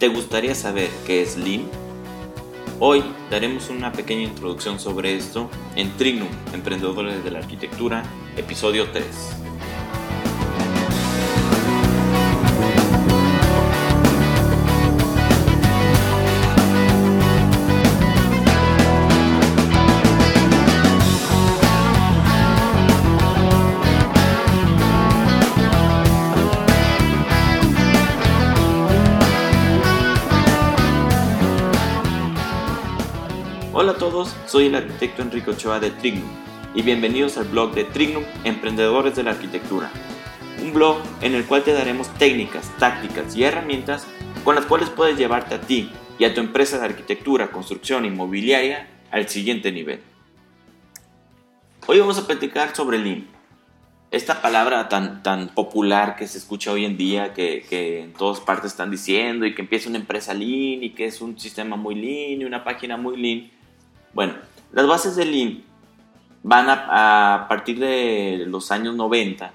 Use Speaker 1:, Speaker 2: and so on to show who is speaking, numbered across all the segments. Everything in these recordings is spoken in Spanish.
Speaker 1: ¿Te gustaría saber qué es Lean? Hoy daremos una pequeña introducción sobre esto en Trignum, Emprendedores de la Arquitectura, episodio 3. Soy el arquitecto Enrique Ochoa de Trignum y bienvenidos al blog de Trignum Emprendedores de la Arquitectura. Un blog en el cual te daremos técnicas, tácticas y herramientas con las cuales puedes llevarte a ti y a tu empresa de arquitectura, construcción inmobiliaria al siguiente nivel. Hoy vamos a platicar sobre Lean. Esta palabra tan, tan popular que se escucha hoy en día, que, que en todas partes están diciendo y que empieza una empresa Lean y que es un sistema muy Lean y una página muy Lean bueno, las bases de Lean van a, partir de los años 90.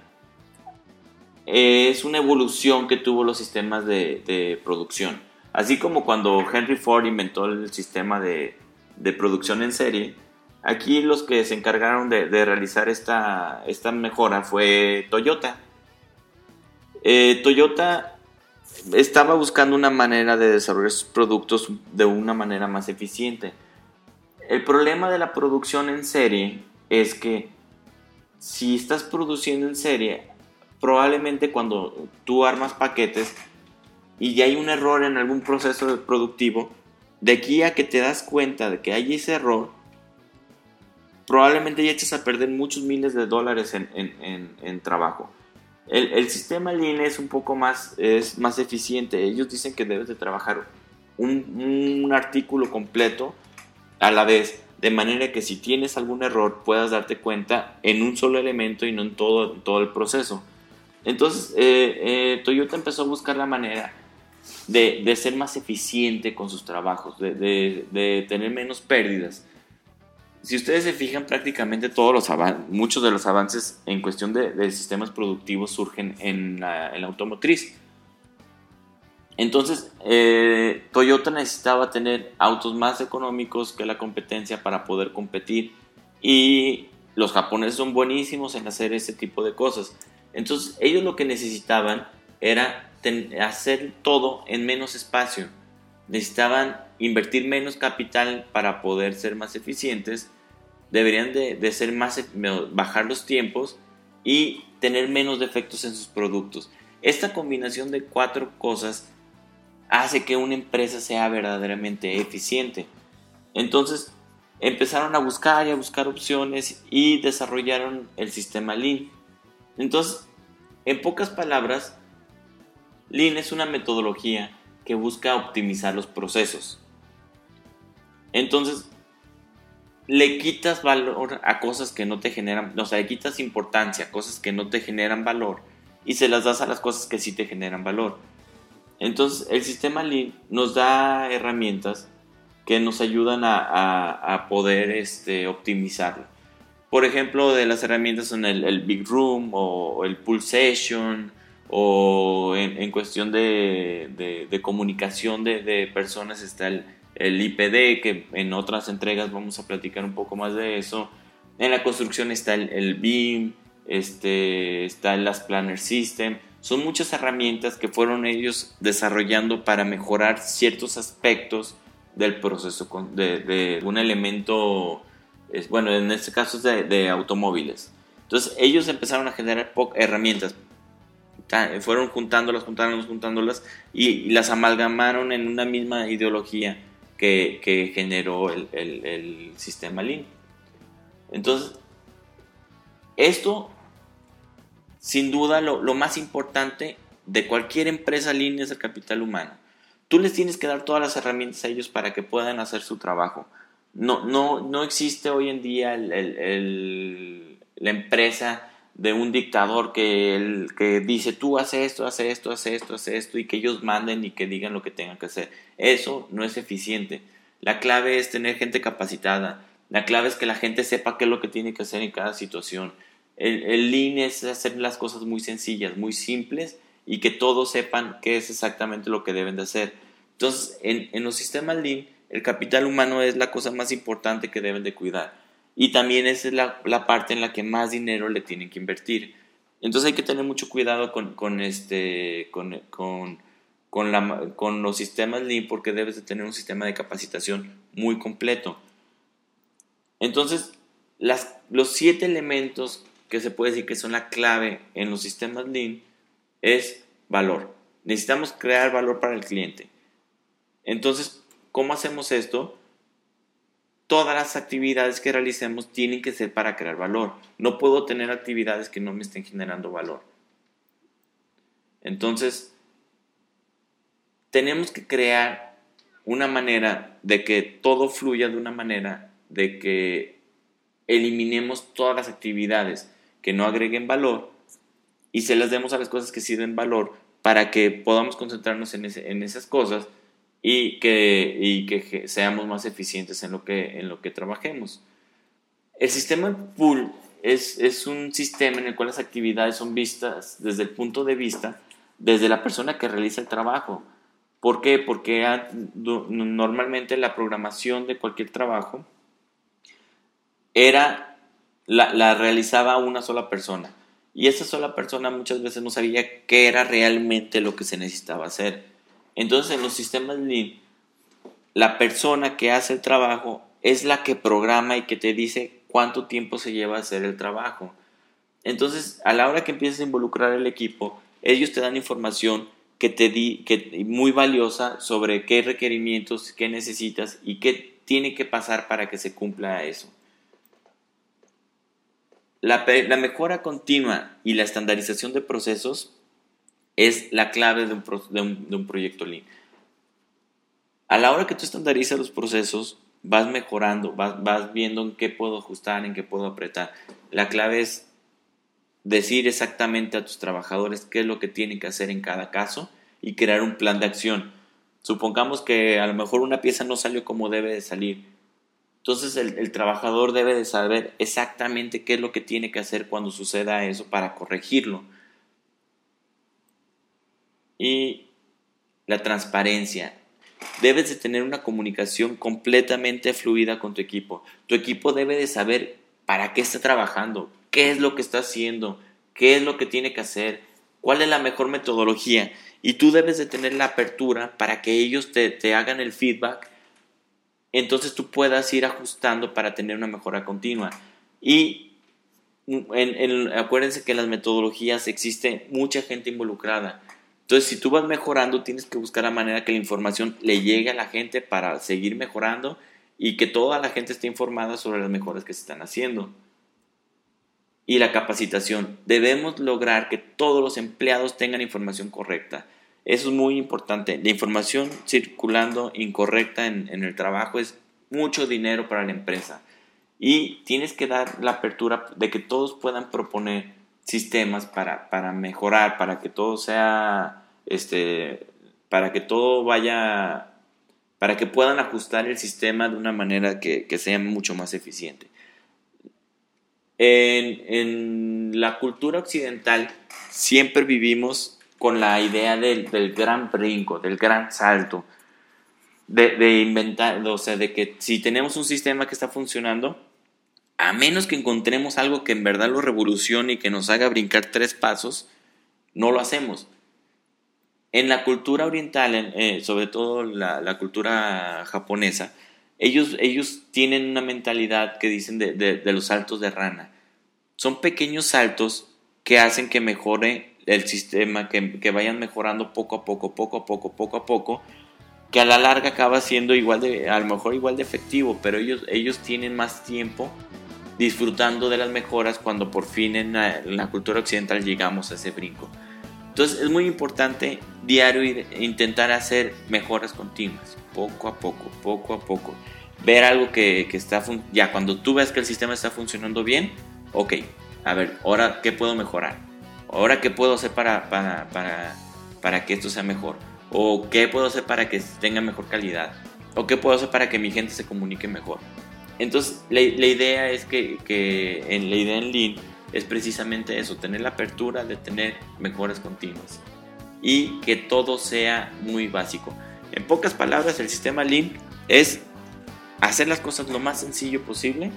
Speaker 1: Es una evolución que tuvo los sistemas de, producción. Así como cuando Henry Ford inventó el sistema de, producción en serie, aquí los que se encargaron de, realizar esta, esta, mejora fue Toyota. Eh, Toyota estaba buscando una manera de desarrollar sus productos de una manera más eficiente el problema de la producción en serie es que si estás produciendo en serie, probablemente cuando tú armas paquetes y ya hay un error en algún proceso productivo, de aquí a que te das cuenta de que hay ese error, probablemente ya echas a perder muchos miles de dólares en, trabajo. El, sistema Lean es un poco más, es más eficiente. Ellos dicen que debes de trabajar un artículo completo a la vez, de manera que si tienes algún error puedas darte cuenta en un solo elemento y no en todo, todo el proceso. Entonces, eh, eh, Toyota empezó a buscar la manera de, ser más eficiente con sus trabajos, de, tener menos pérdidas. Si ustedes se fijan, prácticamente todos los muchos de los avances en cuestión de, sistemas productivos surgen en la automotriz. Entonces, eh, Toyota necesitaba tener autos más económicos que la competencia para poder competir y los japoneses son buenísimos en hacer ese tipo de cosas. Entonces, ellos lo que necesitaban era hacer todo en menos espacio. Necesitaban invertir menos capital para poder ser más eficientes. Deberían de, ser más, bajar los tiempos y tener menos defectos en sus productos. Esta combinación de cuatro cosas hace que una empresa sea verdaderamente eficiente. Entonces empezaron a buscar y a buscar opciones y desarrollaron el sistema Lean. Entonces, en pocas palabras, Lean es una metodología que busca optimizar los procesos. Entonces, le quitas valor a cosas que no te generan, o sea, le quitas importancia a cosas que no te generan valor y se las das a las cosas que sí te generan valor. Entonces, el sistema Lean nos da herramientas que nos ayudan a, poder este, optimizarlo. Por ejemplo, de las herramientas son el, Big Room o, el Pulsation o en, cuestión de, comunicación de, personas está el, IPD, que en otras entregas vamos a platicar un poco más de eso. En la construcción está el, el BIM, este, está el Last Planner System son muchas herramientas que fueron ellos desarrollando para mejorar ciertos aspectos del proceso de, un elemento, bueno, en este caso es de, automóviles. Entonces ellos empezaron a generar herramientas, fueron juntándolas, juntándolas, juntándolas y, las amalgamaron en una misma ideología que, generó el, el sistema Lean. Entonces, esto sin duda lo, más importante de cualquier empresa línea es el capital humano. Tú les tienes que dar todas las herramientas a ellos para que puedan hacer su trabajo. No, no, no existe hoy en día la empresa de un dictador que, que dice tú haces esto, hace esto, hace esto, hace esto y que ellos manden y que digan lo que tengan que hacer. Eso no es eficiente. La clave es tener gente capacitada. La clave es que la gente sepa qué es lo que tiene que hacer en cada situación. El, el lean es hacer las cosas muy sencillas, muy simples y que todos sepan qué es exactamente lo que deben de hacer. Entonces, en, en los sistemas Lean, el capital humano es la cosa más importante que deben de cuidar. Y también esa es la, la parte en la que más dinero le tienen que invertir. Entonces hay que tener mucho cuidado con, con este, con, con, con, la, con los sistemas Lean porque debes de tener un sistema de capacitación muy completo. Entonces, las, los siete elementos que se puede decir que son la clave en los sistemas Lean es valor. Necesitamos crear valor para el cliente. Entonces, ¿cómo hacemos esto? Todas las actividades que realicemos tienen que ser para crear valor. No puedo tener actividades que no me estén generando valor. Entonces, tenemos que crear una manera de que todo fluya de una manera de que eliminemos todas las actividades que no agreguen valor y se las demos a las cosas que sí den valor para que podamos concentrarnos en, en esas cosas y que, y que seamos más eficientes en lo que, en lo que trabajemos. El sistema pool es, es un sistema en el cual las actividades son vistas desde el punto de vista desde la persona que realiza el trabajo. ¿Por qué? Porque normalmente la programación de cualquier trabajo era la, realizaba una sola persona. Y esa sola persona muchas veces no sabía qué era realmente lo que se necesitaba hacer. Entonces en los sistemas Lean, la persona que hace el trabajo es la que programa y que te dice cuánto tiempo se lleva a hacer el trabajo. Entonces, a la hora que empiezas a involucrar el equipo, ellos te dan información que te di, que, muy valiosa sobre qué requerimientos, qué necesitas y qué tiene que pasar para que se cumpla eso. La, mejora continua y la estandarización de procesos es la clave de un, de un, proyecto Lean. A la hora que tú estandarizas los procesos, vas mejorando, vas, vas viendo en qué puedo ajustar, en qué puedo apretar. La clave es decir exactamente a tus trabajadores qué es lo que tienen que hacer en cada caso y crear un plan de acción. Supongamos que a lo mejor una pieza no salió como debe de salir. Entonces el, trabajador debe de saber exactamente qué es lo que tiene que hacer cuando suceda eso para corregirlo y la transparencia. Debes de tener una comunicación completamente fluida con tu equipo. Tu equipo debe de saber para qué está trabajando, qué es lo que está haciendo, qué es lo que tiene que hacer, cuál es la mejor metodología. Y tú debes de tener la apertura para que ellos te, te hagan el feedback. Entonces tú puedas ir ajustando para tener una mejora continua. Y en, acuérdense que en las metodologías existe mucha gente involucrada. Entonces, si tú vas mejorando, tienes que buscar la manera que la información le llegue a la gente para seguir mejorando y que toda la gente esté informada sobre las mejoras que se están haciendo. Y la capacitación. Debemos lograr que todos los empleados tengan información correcta. Eso es muy importante. La información circulando incorrecta en, en el trabajo es mucho dinero para la empresa. Y tienes que dar la apertura de que todos puedan proponer sistemas para, para mejorar, para que todo sea, este, para que todo vaya, para que puedan ajustar el sistema de una manera que, que sea mucho más eficiente. En, en, la cultura occidental siempre vivimos con la idea del, del gran brinco, del gran salto, de, de, inventar, o sea, de que si tenemos un sistema que está funcionando, a menos que encontremos algo que en verdad lo revolucione y que nos haga brincar tres pasos, no lo hacemos. En la cultura oriental, eh, sobre todo la, cultura japonesa, ellos, ellos tienen una mentalidad que dicen de, los saltos de rana. Son pequeños saltos que hacen que mejore el sistema, que, que, vayan mejorando poco a poco, poco a poco, poco a poco, que a la larga acaba siendo igual de, a lo mejor igual de efectivo, pero ellos, ellos tienen más tiempo disfrutando de las mejoras cuando por fin en la, cultura occidental llegamos a ese brinco. Entonces es muy importante diario intentar hacer mejoras continuas, poco a poco, poco a poco. Ver algo que, que está, ya cuando tú ves que el sistema está funcionando bien, ok, a ver, ahora qué puedo mejorar, ahora qué puedo hacer para, para, para, para que esto sea mejor, o qué puedo hacer para que tenga mejor calidad, o qué puedo hacer para que mi gente se comunique mejor. Entonces, la, idea es que, en la idea en Lean es precisamente eso, tener la apertura de tener mejoras continuas y que todo sea muy básico. En pocas palabras, el sistema Lean es hacer las cosas lo más sencillo posible,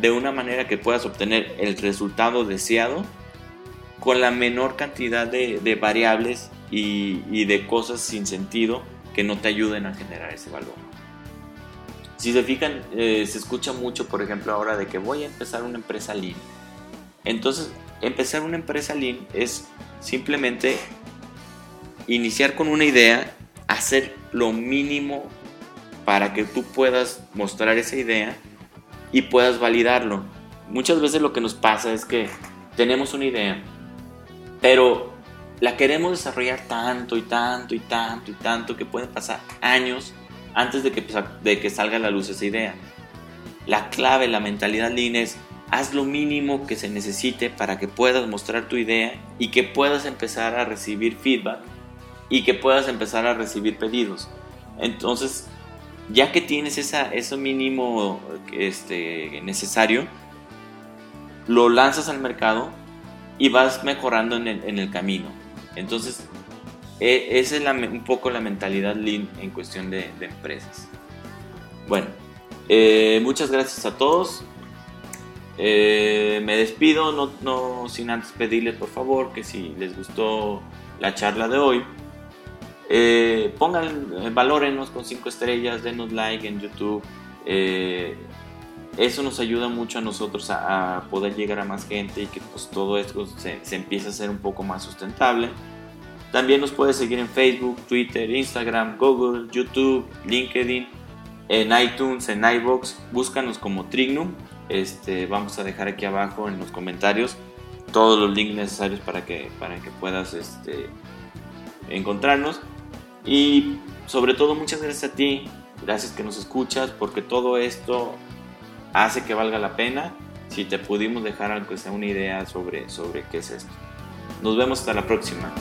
Speaker 1: de una manera que puedas obtener el resultado deseado con la menor cantidad de, variables y, de cosas sin sentido que no te ayuden a generar ese valor. Si se fijan, eh, se escucha mucho, por ejemplo, ahora de que voy a empezar una empresa Lean. Entonces, empezar una empresa Lean es simplemente iniciar con una idea, hacer lo mínimo para que tú puedas mostrar esa idea y puedas validarlo. Muchas veces lo que nos pasa es que tenemos una idea, pero la queremos desarrollar tanto y tanto y tanto y tanto que pueden pasar años antes de que, de que salga a la luz esa idea. La clave, la mentalidad lean es haz lo mínimo que se necesite para que puedas mostrar tu idea y que puedas empezar a recibir feedback y que puedas empezar a recibir pedidos. Entonces, ya que tienes esa, eso mínimo este, necesario, lo lanzas al mercado y vas mejorando en el, camino. Entonces, e, esa es un poco la mentalidad lean en cuestión de, empresas. Bueno, eh, muchas gracias a todos. Eh, me despido, no, no sin antes pedirles por favor que si les gustó la charla de hoy, eh, pongan, valórenos con 5 estrellas, denos like en YouTube. Eso nos ayuda mucho a nosotros a, poder llegar a más gente y que pues, todo esto se, se empiece a hacer un poco más sustentable. También nos puedes seguir en Facebook, Twitter, Instagram, Google, YouTube, LinkedIn, en iTunes, en iBox. Búscanos como Trignum. Este, vamos a dejar aquí abajo en los comentarios todos los links necesarios para que, para que puedas este, encontrarnos. Y sobre todo muchas gracias a ti, gracias que nos escuchas, porque todo esto hace que valga la pena si te pudimos dejar aunque una idea sobre, sobre qué es esto. Nos vemos hasta la próxima.